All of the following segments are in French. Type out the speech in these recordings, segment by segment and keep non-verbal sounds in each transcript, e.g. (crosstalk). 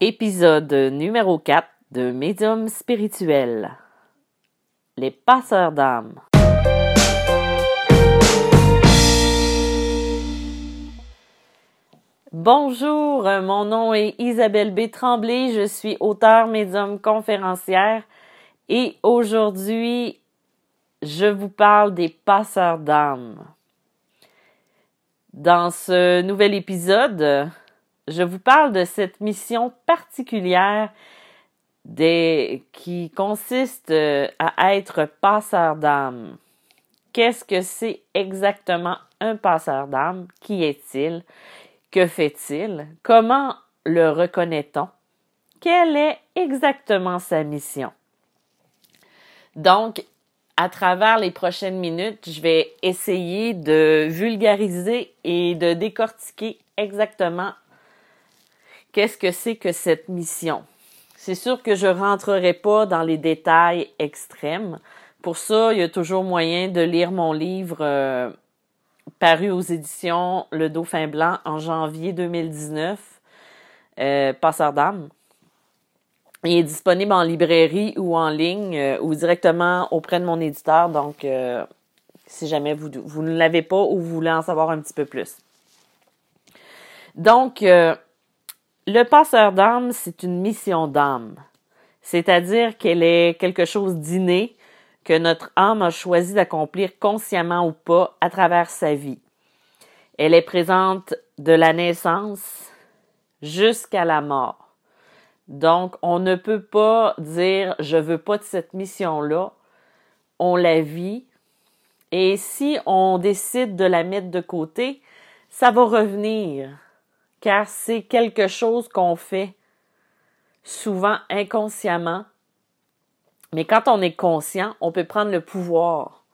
Épisode numéro 4 de Médium spirituel. Les passeurs d'âme. Bonjour, mon nom est Isabelle B. Tremblay, je suis auteur médium conférencière et aujourd'hui, je vous parle des passeurs d'âme. Dans ce nouvel épisode, je vous parle de cette mission particulière qui consiste euh, à être passeur d'âme. Qu'est-ce que c'est exactement un passeur d'âme? Qui est-il? Que fait-il? Comment le reconnaît-on? Quelle est exactement sa mission? Donc, à travers les prochaines minutes, je vais essayer de vulgariser et de décortiquer exactement qu'est-ce que c'est que cette mission? C'est sûr que je rentrerai pas dans les détails extrêmes. Pour ça, il y a toujours moyen de lire mon livre euh, paru aux éditions Le Dauphin Blanc en janvier 2019, euh, d'âme. Il est disponible en librairie ou en ligne euh, ou directement auprès de mon éditeur. Donc, euh, si jamais vous, vous ne l'avez pas ou vous voulez en savoir un petit peu plus. Donc, le passeur d'âme, c'est une mission d'âme. C'est-à-dire qu'elle est quelque chose d'inné que notre âme a choisi d'accomplir consciemment ou pas à travers sa vie. Elle est présente de la naissance jusqu'à la mort. Donc, on ne peut pas dire je veux pas de cette mission-là. On la vit. Et si on décide de la mettre de côté, ça va revenir. Car c'est quelque chose qu'on fait souvent inconsciemment. Mais quand on est conscient, on peut prendre le pouvoir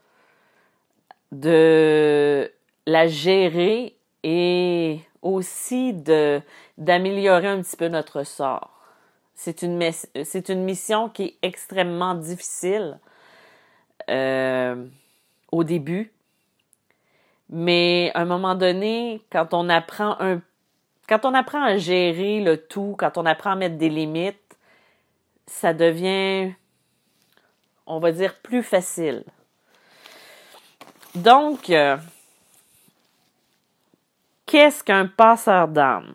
de la gérer et aussi d'améliorer un petit peu notre sort. C'est une, c'est une mission qui est extrêmement difficile euh, au début. Mais à un moment donné, quand on apprend un quand on apprend à gérer le tout, quand on apprend à mettre des limites, ça devient, on va dire, plus facile. Donc, euh, qu'est-ce qu'un passeur d'âme?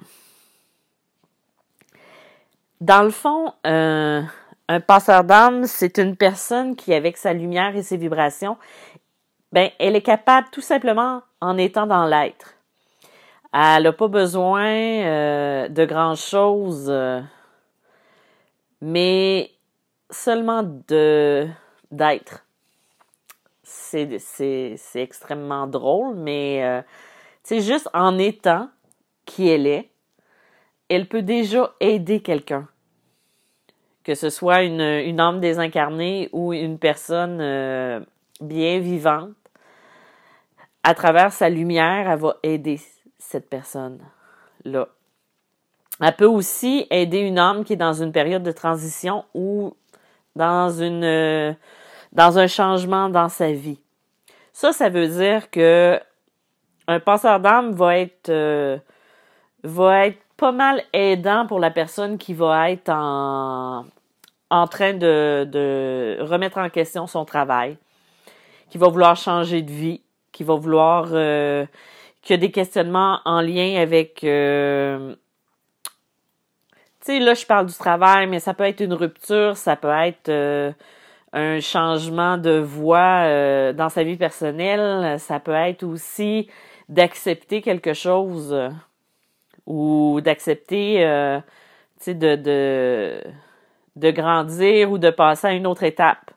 Dans le fond, euh, un passeur d'âme, c'est une personne qui, avec sa lumière et ses vibrations, ben, elle est capable tout simplement en étant dans l'être. Elle n'a pas besoin euh, de grand chose, euh, mais seulement de d'être. C'est, c'est, c'est extrêmement drôle, mais c'est juste en étant qui elle est, elle peut déjà aider quelqu'un. Que ce soit une, une âme désincarnée ou une personne euh, bien vivante, à travers sa lumière, elle va aider personne-là. Elle peut aussi aider une âme qui est dans une période de transition ou dans une dans un changement dans sa vie. Ça, ça veut dire que un passeur d'âme va être euh, va être pas mal aidant pour la personne qui va être en, en train de, de remettre en question son travail, qui va vouloir changer de vie, qui va vouloir euh, qui a des questionnements en lien avec euh, tu sais là je parle du travail mais ça peut être une rupture ça peut être euh, un changement de voie euh, dans sa vie personnelle ça peut être aussi d'accepter quelque chose ou d'accepter, euh, tu sais, de, de, de grandir ou de passer à une autre étape.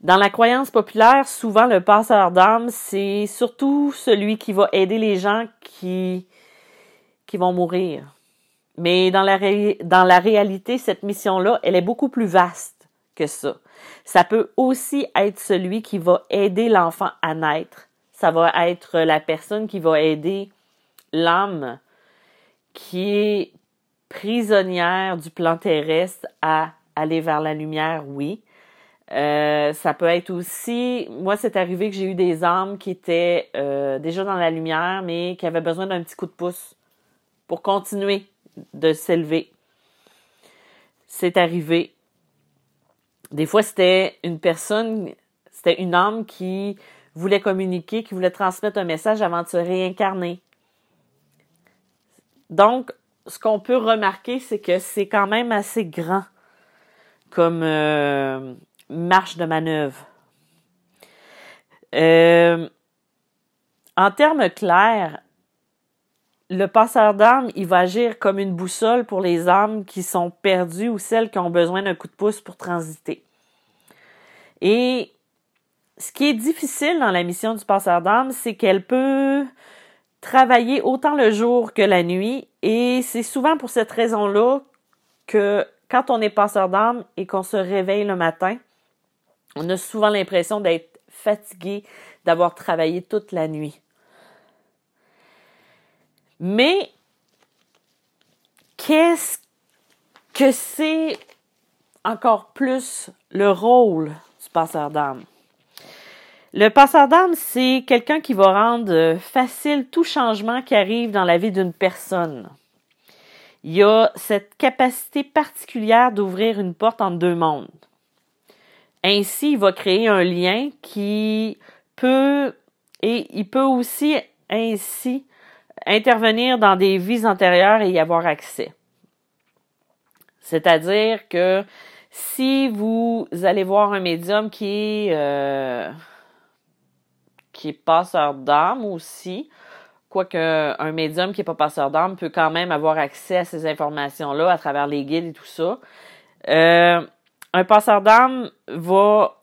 Dans la croyance populaire, souvent le passeur d'âme, c'est surtout celui qui va aider les gens qui, vont mourir. Mais dans la réalité, cette mission-là, elle est beaucoup plus vaste que ça. Ça peut aussi être celui qui va aider l'enfant à naître. Ça va être la personne qui va aider l'âme qui est prisonnière du plan terrestre à aller vers la lumière, oui. Euh, ça peut être aussi, moi c'est arrivé que j'ai eu des âmes qui étaient euh, déjà dans la lumière, mais qui avaient besoin d'un petit coup de pouce pour continuer de s'élever. C'est arrivé. Des fois, c'était une personne, c'était une âme qui voulait communiquer, qui voulait transmettre un message avant de se réincarner. Donc, ce qu'on peut remarquer, c'est que c'est quand même assez grand comme euh, marche de manœuvre. Euh, en termes clairs, le passeur d'âme, il va agir comme une boussole pour les âmes qui sont perdues ou celles qui ont besoin d'un coup de pouce pour transiter. Et ce qui est difficile dans la mission du passeur d'âme, c'est qu'elle peut travailler autant le jour que la nuit et c'est souvent pour cette raison-là que quand on est passeur d'âme et qu'on se réveille le matin, on a souvent l'impression d'être fatigué, d'avoir travaillé toute la nuit. Mais qu'est-ce que c'est encore plus le rôle du passeur d'âme? Le passeur d'âme, c'est quelqu'un qui va rendre facile tout changement qui arrive dans la vie d'une personne. Il y a cette capacité particulière d'ouvrir une porte entre deux mondes. Ainsi, il va créer un lien qui peut, et il peut aussi ainsi intervenir dans des vies antérieures et y avoir accès. C'est-à-dire que si vous allez voir un médium qui est, euh, qui passeur d'âme aussi, quoique un médium qui n'est pas passeur d'âme peut quand même avoir accès à ces informations-là à travers les guides et tout ça. Euh, un passeur d'âme va,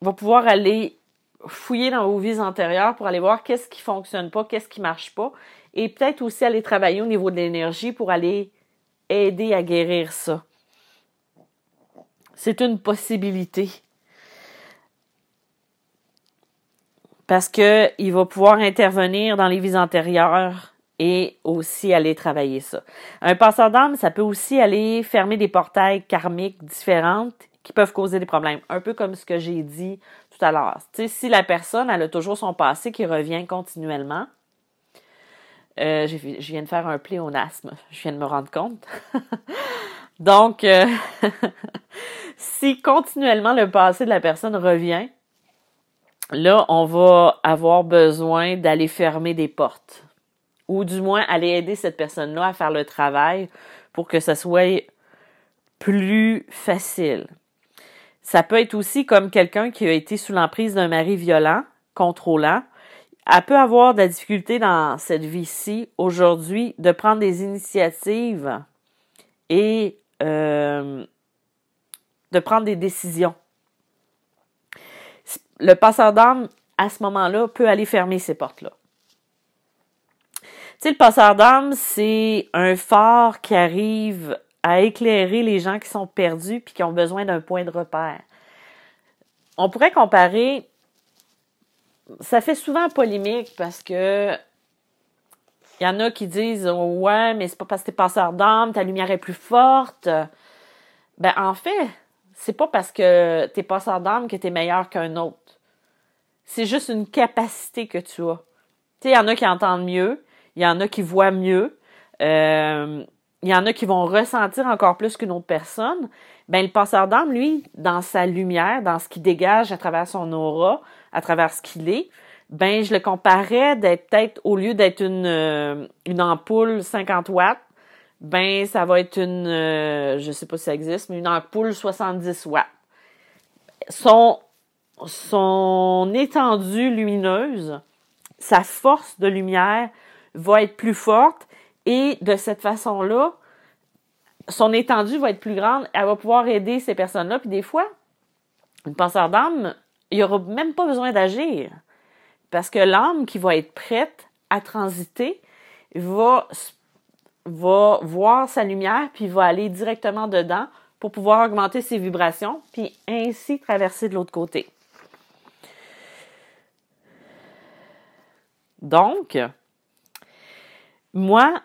va pouvoir aller fouiller dans vos vies antérieures pour aller voir qu'est-ce qui fonctionne pas, qu'est-ce qui marche pas, et peut-être aussi aller travailler au niveau de l'énergie pour aller aider à guérir ça. C'est une possibilité. Parce que il va pouvoir intervenir dans les vies antérieures et aussi aller travailler ça. Un passeur d'âme, ça peut aussi aller fermer des portails karmiques différentes qui peuvent causer des problèmes. Un peu comme ce que j'ai dit tout à l'heure. Tu sais, si la personne, elle a toujours son passé qui revient continuellement, euh, je viens de faire un pléonasme, je viens de me rendre compte. (laughs) Donc, euh, (laughs) si continuellement le passé de la personne revient, là, on va avoir besoin d'aller fermer des portes. Ou du moins aller aider cette personne-là à faire le travail pour que ça soit plus facile. Ça peut être aussi comme quelqu'un qui a été sous l'emprise d'un mari violent, contrôlant. Elle peut avoir de la difficulté dans cette vie-ci, aujourd'hui, de prendre des initiatives et euh, de prendre des décisions. Le passeur d'âme, à ce moment-là, peut aller fermer ces portes-là. Sais, le passeur d'âme, c'est un phare qui arrive à éclairer les gens qui sont perdus puis qui ont besoin d'un point de repère. On pourrait comparer, ça fait souvent polémique parce que il y en a qui disent ouais mais c'est pas parce que t'es passeur d'âme ta lumière est plus forte. Ben en fait c'est pas parce que t'es passeur d'âme que t'es meilleur qu'un autre. C'est juste une capacité que tu as. Tu sais, il y en a qui entendent mieux, il y en a qui voient mieux. Euh, il y en a qui vont ressentir encore plus qu'une autre personne, ben le passeur d'âme, lui, dans sa lumière, dans ce qu'il dégage à travers son aura, à travers ce qu'il est, ben je le comparais d'être peut-être au lieu d'être une euh, ampoule 50 watts, ben ça va être une euh, je sais pas si ça existe, mais une ampoule 70 watts. Son son étendue lumineuse, sa force de lumière va être plus forte et de cette façon-là, son étendue va être plus grande. Elle va pouvoir aider ces personnes-là. Puis des fois, une penseur d'âme, il n'y aura même pas besoin d'agir. Parce que l'âme qui va être prête à transiter va, va voir sa lumière, puis va aller directement dedans pour pouvoir augmenter ses vibrations, puis ainsi traverser de l'autre côté. Donc, moi,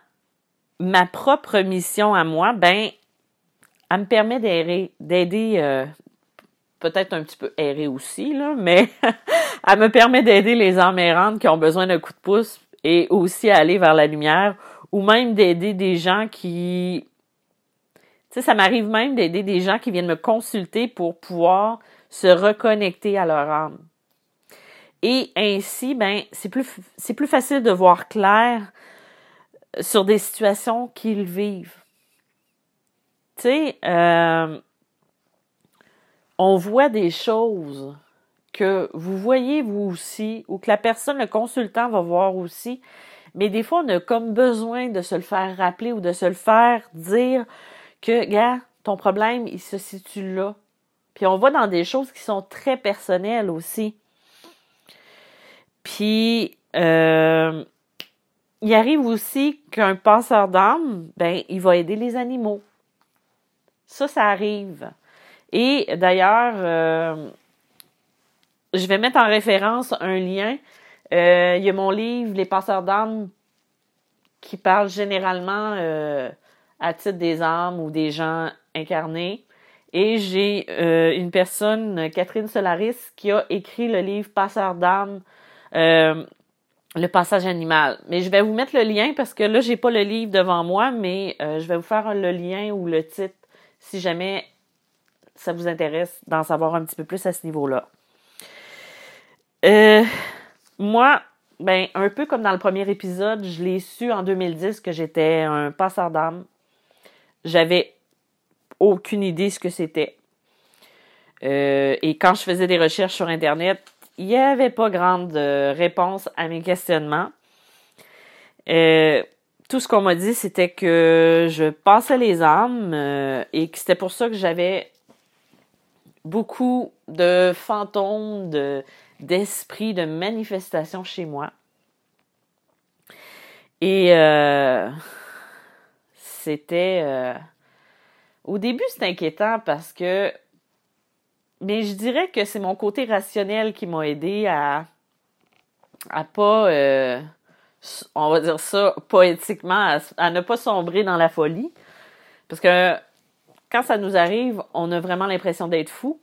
ma propre mission à moi, ben, elle me permet d'aider, euh, peut-être un petit peu errer aussi, là, mais (laughs) elle me permet d'aider les âmes errantes qui ont besoin d'un coup de pouce et aussi à aller vers la lumière ou même d'aider des gens qui... Tu sais, ça m'arrive même d'aider des gens qui viennent me consulter pour pouvoir se reconnecter à leur âme. Et ainsi, ben, c'est plus, c'est plus facile de voir clair sur des situations qu'ils vivent. Tu sais, euh, on voit des choses que vous voyez vous aussi, ou que la personne, le consultant va voir aussi, mais des fois, on a comme besoin de se le faire rappeler ou de se le faire dire que, gars, ton problème, il se situe là. Puis on va dans des choses qui sont très personnelles aussi. Puis, euh, il arrive aussi qu'un passeur d'âme, ben, il va aider les animaux. Ça, ça arrive. Et d'ailleurs, euh, je vais mettre en référence un lien. Euh, il y a mon livre Les passeurs d'âme qui parle généralement euh, à titre des âmes ou des gens incarnés. Et j'ai une personne, Catherine Solaris, qui a écrit le livre Passeur d'âme, le passage animal. Mais je vais vous mettre le lien parce que là, j'ai pas le livre devant moi, mais je vais vous faire le lien ou le titre si jamais ça vous intéresse d'en savoir un petit peu plus à ce niveau-là. Euh, moi, ben, un peu comme dans le premier épisode, je l'ai su en 2010 que j'étais un passeur d'âme. J'avais aucune idée ce que c'était. Euh, et quand je faisais des recherches sur Internet, il n'y avait pas grande euh, réponse à mes questionnements. tout ce qu'on m'a dit, c'était que je passais les âmes et que c'était pour ça que j'avais beaucoup de fantômes, de, d'esprits, de manifestations chez moi. Et euh, c'était... Euh, au début, c'était inquiétant parce que... Mais je dirais que c'est mon côté rationnel qui m'a aidé à, à pas... Euh, on va dire ça poétiquement, à, à, ne pas sombrer dans la folie. Parce que quand ça nous arrive, on a vraiment l'impression d'être fou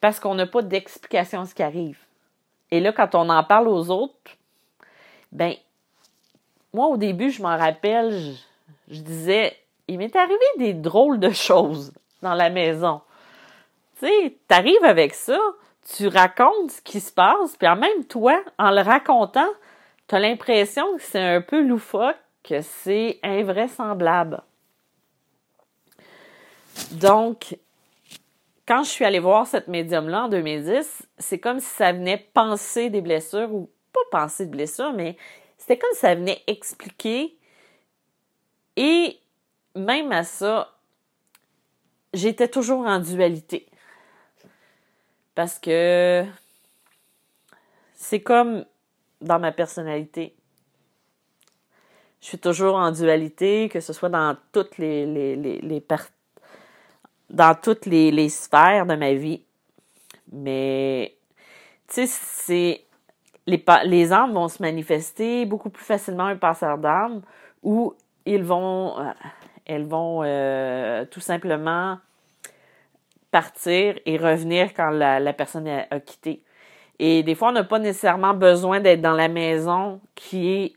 parce qu'on n'a pas d'explication à ce qui arrive. Et là, quand on en parle aux autres, ben, moi, au début, je m'en rappelle, je, disais, il m'est arrivé des drôles de choses dans la maison. T'arrives avec ça, tu racontes ce qui se passe, puis en même toi, en le racontant, tu as l'impression que c'est un peu loufoque, que c'est invraisemblable. Donc, quand je suis allée voir cette médium-là en 2010, c'est comme si ça venait penser des blessures, ou pas penser de blessures, mais c'était comme si ça venait expliquer. Et même à ça, j'étais toujours en dualité. Parce que c'est comme dans ma personnalité. Je suis toujours en dualité, que ce soit dans toutes les, les, les, les, dans toutes les, sphères de ma vie. Mais, tu sais, c'est. Les, les âmes vont se manifester beaucoup plus facilement un passeur d'âme où ils vont. Euh, elles vont euh, tout simplement partir et revenir quand la, personne a, a, quitté. Et des fois, on n'a pas nécessairement besoin d'être dans la maison qui est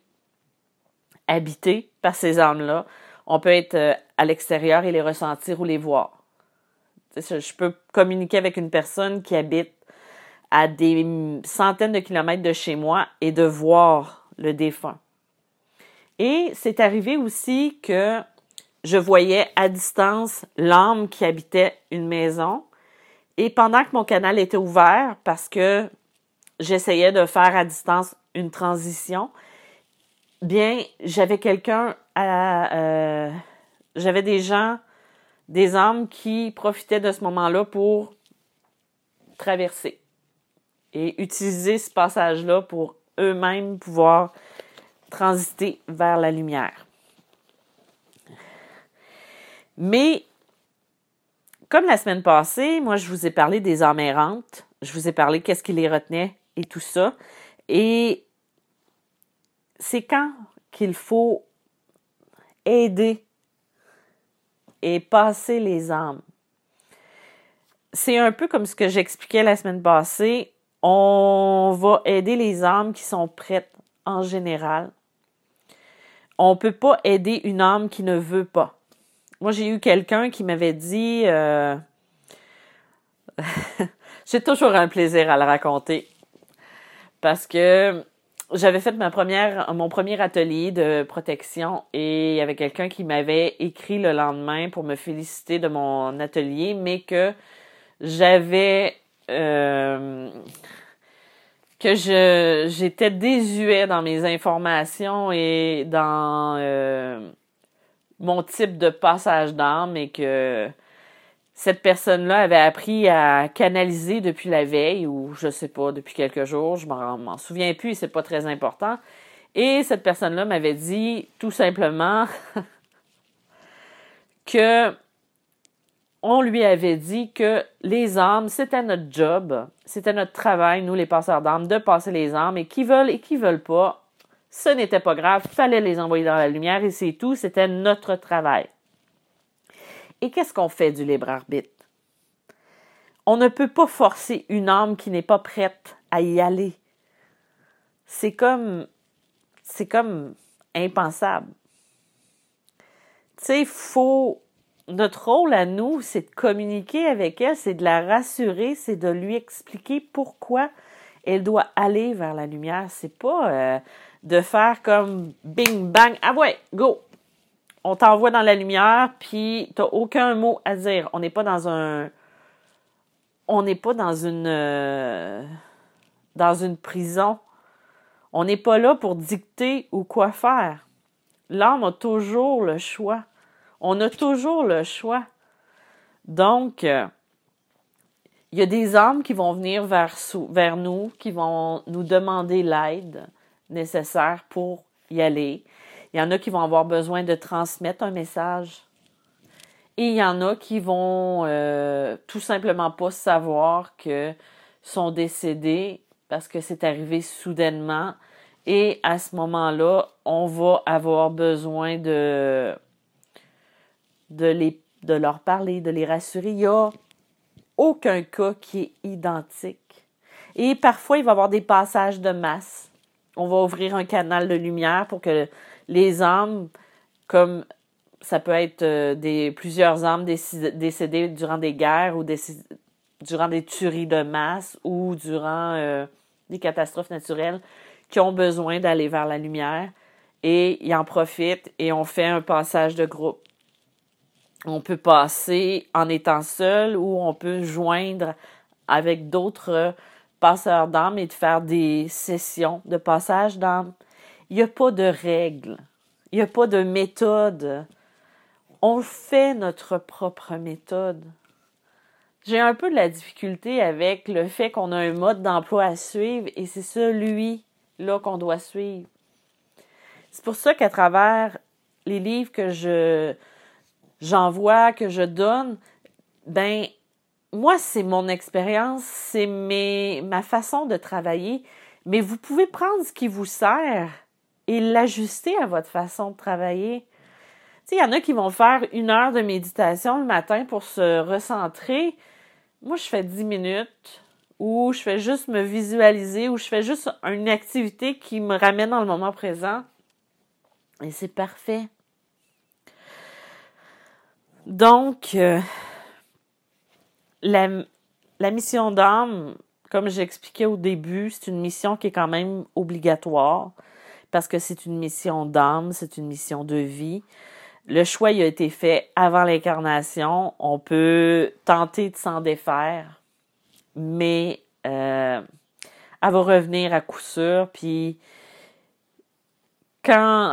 habitée par ces âmes-là. On peut être euh, à l'extérieur et les ressentir ou les voir je peux communiquer avec une personne qui habite à des centaines de kilomètres de chez moi et de voir le défunt. Et c'est arrivé aussi que je voyais à distance l'âme qui habitait une maison. Et pendant que mon canal était ouvert, parce que j'essayais de faire à distance une transition, bien, j'avais quelqu'un à... Euh, j'avais des gens des âmes qui profitaient de ce moment-là pour traverser et utiliser ce passage-là pour eux-mêmes pouvoir transiter vers la lumière. Mais, comme la semaine passée, moi, je vous ai parlé des âmes errantes, je vous ai parlé qu'est-ce qui les retenait et tout ça. Et c'est quand qu'il faut aider et passer les âmes. C'est un peu comme ce que j'expliquais la semaine passée. On va aider les âmes qui sont prêtes en général. on peut pas aider une âme qui ne veut pas. Moi, j'ai eu quelqu'un qui m'avait dit, euh... (laughs) j'ai toujours un plaisir à le raconter parce que j'avais fait ma première, mon premier atelier de protection et il y avait quelqu'un qui m'avait écrit le lendemain pour me féliciter de mon atelier, mais que j'avais euh, que je j'étais désuet dans mes informations et dans euh, mon type de passage d'âme et que cette personne-là avait appris à canaliser depuis la veille ou je sais pas, depuis quelques jours, je m'en souviens plus, c'est pas très important. Et cette personne-là m'avait dit tout simplement (laughs) que on lui avait dit que les âmes, c'était notre job, c'était notre travail, nous les passeurs d'âmes, de passer les âmes, et qui veulent et qui veulent pas, ce n'était pas grave, fallait les envoyer dans la lumière et c'est tout, c'était notre travail. Et qu'est-ce qu'on fait du libre arbitre? On ne peut pas forcer une âme qui n'est pas prête à y aller. C'est comme, c'est comme impensable. Tu sais, faut, notre rôle à nous, c'est de communiquer avec elle, c'est de la rassurer, c'est de lui expliquer pourquoi elle doit aller vers la lumière. C'est pas euh, de faire comme bing bang, ah ouais, go. On t'envoie dans la lumière, puis t'as aucun mot à dire. On n'est pas dans un, on n'est pas dans une, euh, dans une prison. On n'est pas là pour dicter ou quoi faire. L'âme a toujours le choix. On a toujours le choix. Donc, euh, il y a des âmes qui vont venir vers, vers nous, qui vont nous demander l'aide nécessaire pour y aller. Il y en a qui vont avoir besoin de transmettre un message. Et il y en a qui vont euh, tout simplement pas savoir que sont décédés parce que c'est arrivé soudainement. Et à ce moment-là, on va avoir besoin de de, les, de leur parler, de les rassurer. Il n'y a aucun cas qui est identique. Et parfois, il va y avoir des passages de masse. On va ouvrir un canal de lumière pour que les âmes, comme ça peut être euh, des, plusieurs âmes décédées durant des guerres ou durant des tueries de masse ou durant euh, des catastrophes naturelles, qui ont besoin d'aller vers la lumière et ils en profitent et on fait un passage de groupe. On peut passer en étant seul ou on peut joindre avec d'autres passeurs d'âme et de faire des sessions de passage d'âme. Il n'y a pas de règles, il n'y a pas de méthode. On fait notre propre méthode. J'ai un peu de la difficulté avec le fait qu'on a un mode d'emploi à suivre et c'est celui-là qu'on doit suivre. C'est pour ça qu'à travers les livres que je, j'envoie, que je donne, ben moi c'est mon expérience, c'est ma façon de travailler, mais vous pouvez prendre ce qui vous sert et l'ajuster à votre façon de travailler. Tu sais, il y en a qui vont faire une heure de méditation le matin pour se recentrer. Moi, je fais dix minutes ou je fais juste me visualiser ou je fais juste une activité qui me ramène dans le moment présent. Et c'est parfait. Donc, euh, la, mission d'âme, comme j'expliquais au début, c'est une mission qui est quand même obligatoire parce que c'est une mission d'âme, c'est une mission de vie. Le choix a été fait avant l'incarnation. On peut tenter de s'en défaire, mais euh, elle va revenir à coup sûr. Puis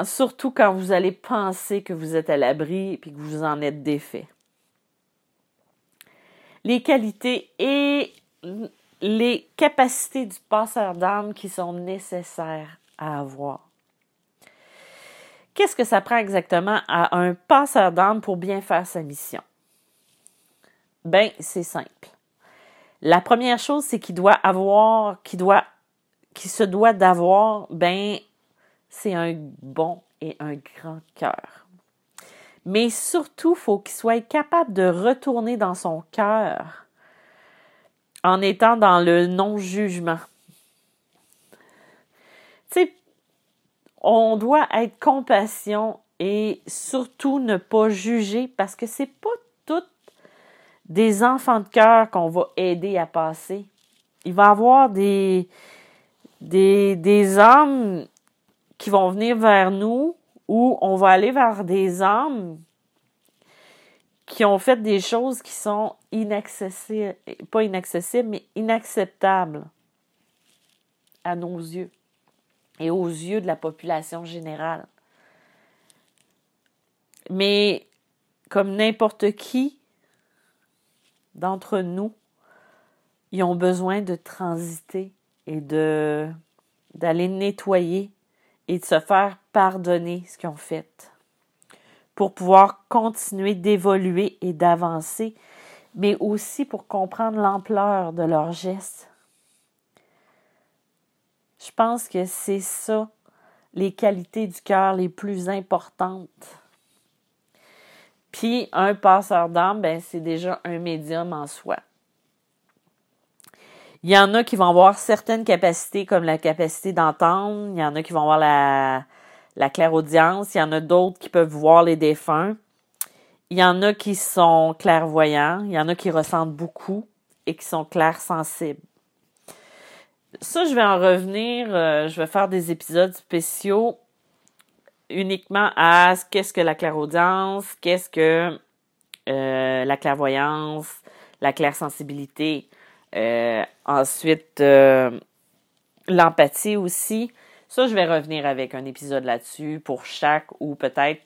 surtout quand vous allez penser que vous êtes à l'abri et que vous en êtes défait. Les qualités et les capacités du passeur d'âme qui sont nécessaires à avoir. Qu'est-ce que ça prend exactement à un passeur d'âme pour bien faire sa mission? Ben, c'est simple. La première chose, c'est qu'il doit avoir, qu'il doit, qu'il se doit d'avoir, ben, c'est un bon et un grand cœur. Mais surtout, faut qu'il soit capable de retourner dans son cœur en étant dans le non-jugement. Tu sais, on doit être compassion et surtout ne pas juger parce que c'est pas toutes des enfants de cœur qu'on va aider à passer. Il va y avoir des, des, des âmes qui vont venir vers nous ou on va aller vers des âmes qui ont fait des choses qui sont inaccessibles, pas inaccessibles, mais inacceptables à nos yeux et aux yeux de la population générale. Mais comme n'importe qui d'entre nous, ils ont besoin de transiter et d'aller nettoyer et de se faire pardonner ce qu'ils ont fait pour pouvoir continuer d'évoluer et d'avancer, mais aussi pour comprendre l'ampleur de leurs gestes. Je pense que c'est ça les qualités du cœur les plus importantes. Puis un passeur d'âme, ben, c'est déjà un médium en soi. Il y en a qui vont avoir certaines capacités comme la capacité d'entendre, il y en a qui vont avoir la, la clairaudience, il y en a d'autres qui peuvent voir les défunts. Il y en a qui sont clairvoyants, il y en a qui ressentent beaucoup et qui sont clairsensibles. Ça, je vais en revenir, euh, je vais faire des épisodes spéciaux uniquement à qu'est-ce que la clairaudience, qu'est-ce que euh, la clairvoyance, la clairsensibilité, ensuite l'empathie aussi. Ça, je vais revenir avec un épisode là-dessus pour chaque ou peut-être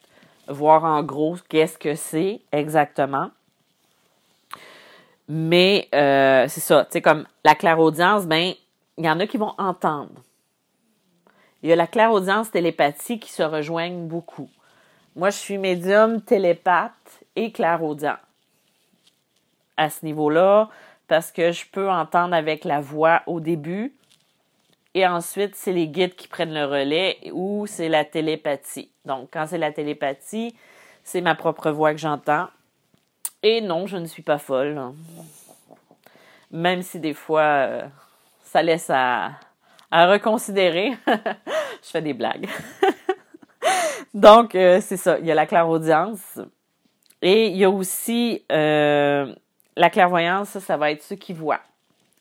voir en gros qu'est-ce que c'est exactement. Mais euh, c'est ça, tu sais, comme la clairaudience, ben, il y en a qui vont entendre. Il y a la clairaudience télépathie qui se rejoignent beaucoup. Moi, je suis médium télépathe et clairaudient. À ce niveau-là, parce que je peux entendre avec la voix au début, et ensuite, c'est les guides qui prennent le relais ou c'est la télépathie. Donc, quand c'est la télépathie, c'est ma propre voix que j'entends. Et non, je ne suis pas folle. Même si des fois, euh, ça laisse à, reconsidérer. (laughs) je fais des blagues. (laughs) Donc, euh, c'est ça. Il y a la clairaudience. Et il y a aussi euh, la clairvoyance, ça, ça va être ceux qui voient.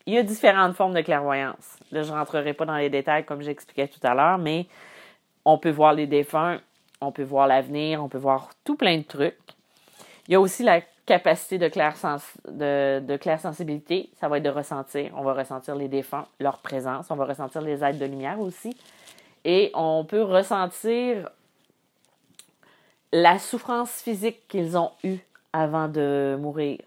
Il y a différentes formes de clairvoyance. Là, je ne rentrerai pas dans les détails comme j'expliquais tout à l'heure, mais on peut voir les défunts, on peut voir l'avenir, on peut voir tout plein de trucs. Il y a aussi la capacité de de, de clair sensibilité, ça va être de ressentir. On va ressentir les défunts, leur présence, on va ressentir les êtres de lumière aussi. Et on peut ressentir la souffrance physique qu'ils ont eue avant de mourir.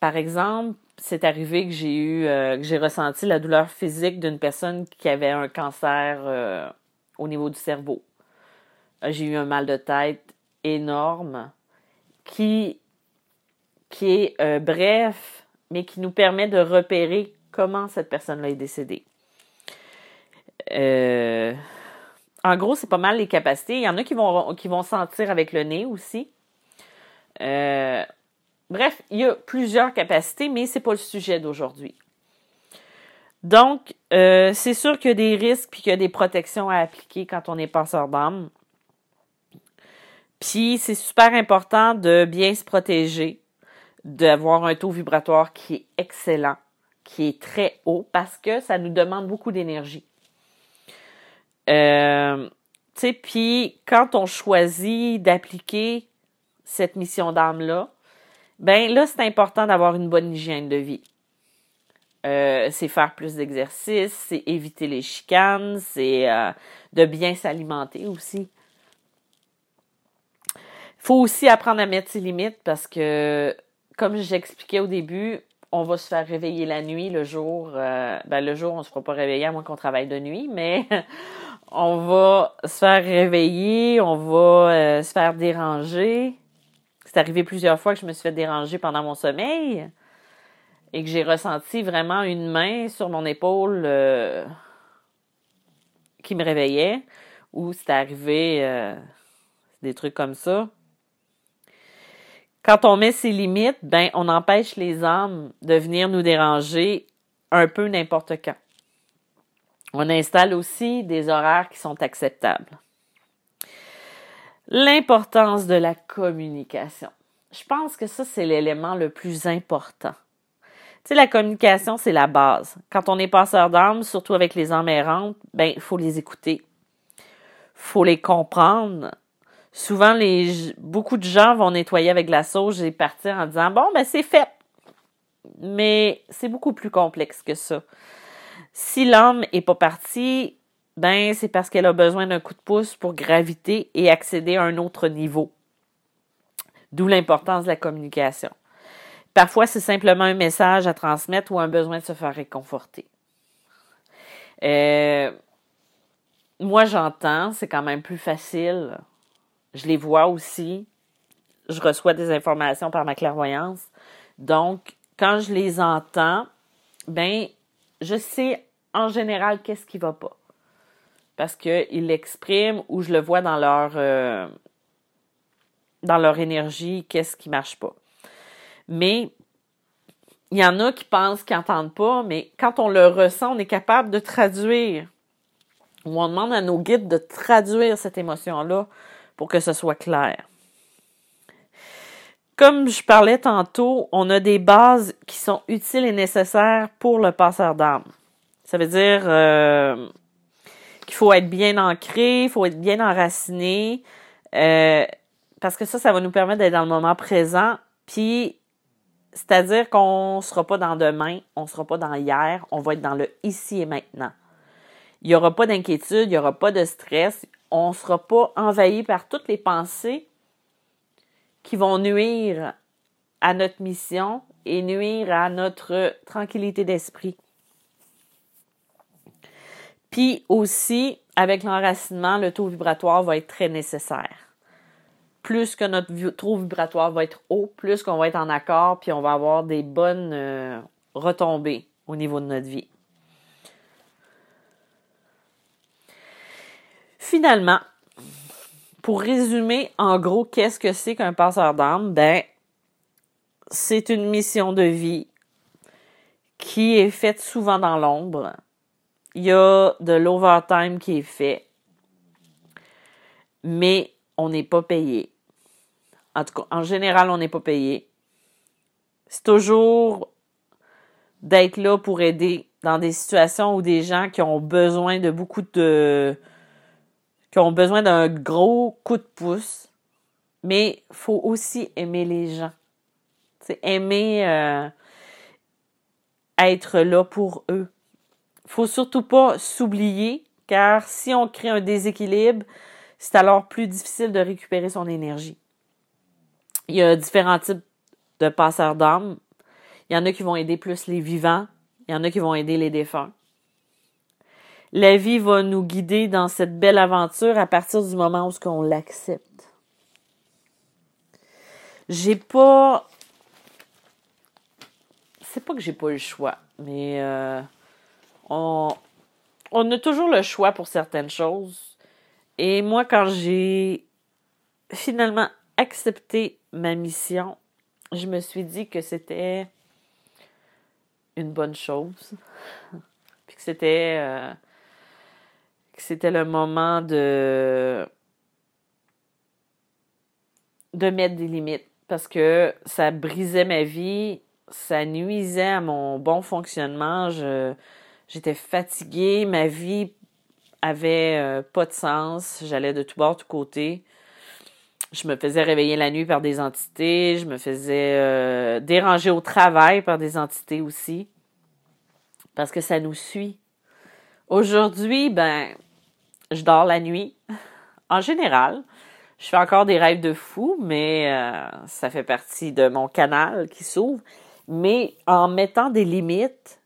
Par exemple, c'est arrivé que j'ai eu, euh, que j'ai ressenti la douleur physique d'une personne qui avait un cancer euh, au niveau du cerveau. Euh, j'ai eu un mal de tête énorme qui, qui est bref, mais qui nous permet de repérer comment cette personne-là est décédée. en gros, c'est pas mal les capacités. Il y en a qui vont, qui vont sentir avec le nez aussi. Bref, il y a plusieurs capacités, mais ce n'est pas le sujet d'aujourd'hui. Donc, euh, c'est sûr qu'il y a des risques puis qu'il y a des protections à appliquer quand on est passeur d'âme. Puis, c'est super important de bien se protéger, d'avoir un taux vibratoire qui est excellent, qui est très haut, parce que ça nous demande beaucoup d'énergie. Euh, tu sais, puis quand on choisit d'appliquer cette mission d'âme-là, ben là, c'est important d'avoir une bonne hygiène de vie. Euh, c'est faire plus d'exercice, c'est éviter les chicanes, c'est euh, de bien s'alimenter aussi. Il faut aussi apprendre à mettre ses limites parce que, comme j'expliquais au début, on va se faire réveiller la nuit, le jour. Euh, ben, le jour, on se fera pas réveiller à moins qu'on travaille de nuit, mais (laughs) on va se faire réveiller, on va se faire déranger. C'est arrivé plusieurs fois que je me suis fait déranger pendant mon sommeil et que j'ai ressenti vraiment une main sur mon épaule euh, qui me réveillait ou c'est arrivé euh, des trucs comme ça. Quand on met ses limites, ben on empêche les âmes de venir nous déranger un peu n'importe quand. On installe aussi des horaires qui sont acceptables. L'importance de la communication. Je pense que ça, c'est l'élément le plus important. Tu sais, la communication, c'est la base. Quand on est passeur d'âme, surtout avec les âmes errantes, ben, il faut les écouter. faut les comprendre. Souvent, les, beaucoup de gens vont nettoyer avec la sauge et partir en disant, bon, ben, c'est fait. Mais c'est beaucoup plus complexe que ça. Si l'âme est pas partie, ben, c'est parce qu'elle a besoin d'un coup de pouce pour graviter et accéder à un autre niveau. D'où l'importance de la communication. Parfois, c'est simplement un message à transmettre ou un besoin de se faire réconforter. Euh, moi, j'entends, c'est quand même plus facile. Je les vois aussi. Je reçois des informations par ma clairvoyance. Donc, quand je les entends, ben, je sais en général qu'est-ce qui va pas. Parce qu'ils l'expriment ou je le vois dans leur, euh, dans leur énergie, qu'est-ce qui marche pas. Mais il y en a qui pensent qu'ils n'entendent pas, mais quand on le ressent, on est capable de traduire. Ou on demande à nos guides de traduire cette émotion-là pour que ce soit clair. Comme je parlais tantôt, on a des bases qui sont utiles et nécessaires pour le passeur d'âme. Ça veut dire euh, faut être bien ancré, il faut être bien enraciné, euh, parce que ça, ça va nous permettre d'être dans le moment présent. Puis, c'est-à-dire qu'on ne sera pas dans demain, on ne sera pas dans hier, on va être dans le ici et maintenant. Il n'y aura pas d'inquiétude, il n'y aura pas de stress, on ne sera pas envahi par toutes les pensées qui vont nuire à notre mission et nuire à notre tranquillité d'esprit. Puis aussi, avec l'enracinement, le taux vibratoire va être très nécessaire plus que notre taux vibratoire va être haut, plus qu'on va être en accord, puis on va avoir des bonnes euh, retombées au niveau de notre vie. Finalement, pour résumer en gros qu'est-ce que c'est qu'un passeur d'âme, ben c'est une mission de vie qui est faite souvent dans l'ombre. Il y a de l'overtime qui est fait. Mais on n'est pas payé. En tout cas, en général, on n'est pas payé. C'est toujours d'être là pour aider dans des situations où des gens qui ont besoin de beaucoup de qui ont besoin d'un gros coup de pouce. Mais faut aussi aimer les gens. C'est aimer euh, être là pour eux. Faut surtout pas s'oublier, car si on crée un déséquilibre, c'est alors plus difficile de récupérer son énergie. Il y a différents types de passeurs d'âme. Il y en a qui vont aider plus les vivants, il y en a qui vont aider les défunts. La vie va nous guider dans cette belle aventure à partir du moment où on l'accepte. J'ai pas c'est pas que j'ai pas le choix, mais euh, on, a toujours le choix pour certaines choses. Et moi, quand j'ai finalement accepté ma mission, je me suis dit que c'était une bonne chose. (laughs) Puis que c'était euh, que c'était le moment de de mettre des limites parce que ça brisait ma vie, ça nuisait à mon bon fonctionnement, j'étais fatiguée, ma vie avait euh, pas de sens. J'allais de tout bord, tout côté. Je me faisais réveiller la nuit par des entités. Je me faisais euh, déranger au travail par des entités aussi. Parce que ça nous suit. Aujourd'hui, ben, je dors la nuit. (laughs) En général, je fais encore des rêves de fou, mais euh, ça fait partie de mon canal qui s'ouvre. Mais en mettant des limites,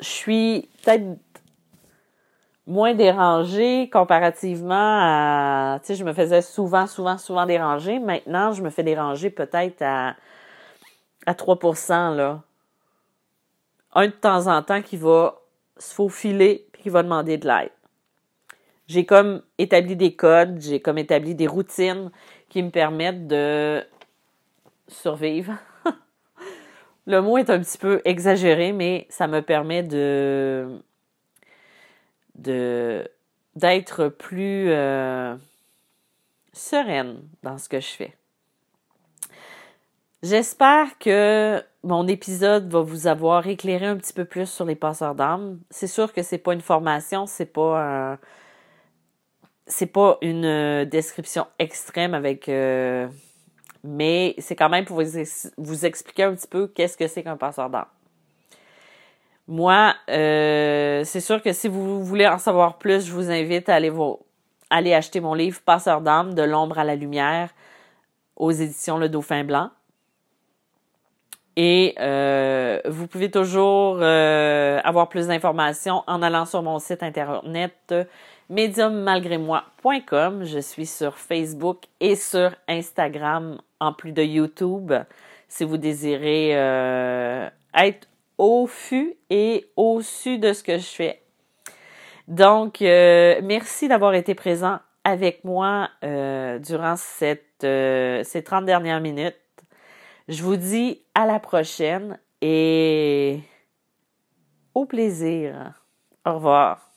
je suis peut-être moins dérangée comparativement à, tu sais, je me faisais souvent, souvent, souvent déranger. Maintenant, je me fais déranger peut-être à, à 3%, là. Un de temps en temps qui va se faufiler puis qui va demander de l'aide. J'ai comme établi des codes, j'ai comme établi des routines qui me permettent de survivre. Le mot est un petit peu exagéré, mais ça me permet de d'être plus euh, sereine dans ce que je fais. J'espère que mon épisode va vous avoir éclairé un petit peu plus sur les passeurs d'âme. C'est sûr que c'est pas une formation, c'est pas un, c'est pas une euh, description extrême avec euh, mais c'est quand même pour vous, vous expliquer un petit peu qu'est-ce que c'est qu'un passeur d'âme. Moi, euh, c'est sûr que si vous voulez en savoir plus, je vous invite à aller, acheter mon livre Passeur d'âme de l'ombre à la lumière aux éditions Le Dauphin Blanc. Et euh, vous pouvez toujours euh, avoir plus d'informations en allant sur mon site internet médiummalgrémoi.com. Je suis sur Facebook et sur Instagram en plus de YouTube si vous désirez être au fût et au su de ce que je fais. Donc, euh, merci d'avoir été présent avec moi euh, durant euh, ces 30 dernières minutes. Je vous dis à la prochaine et au plaisir. Au revoir.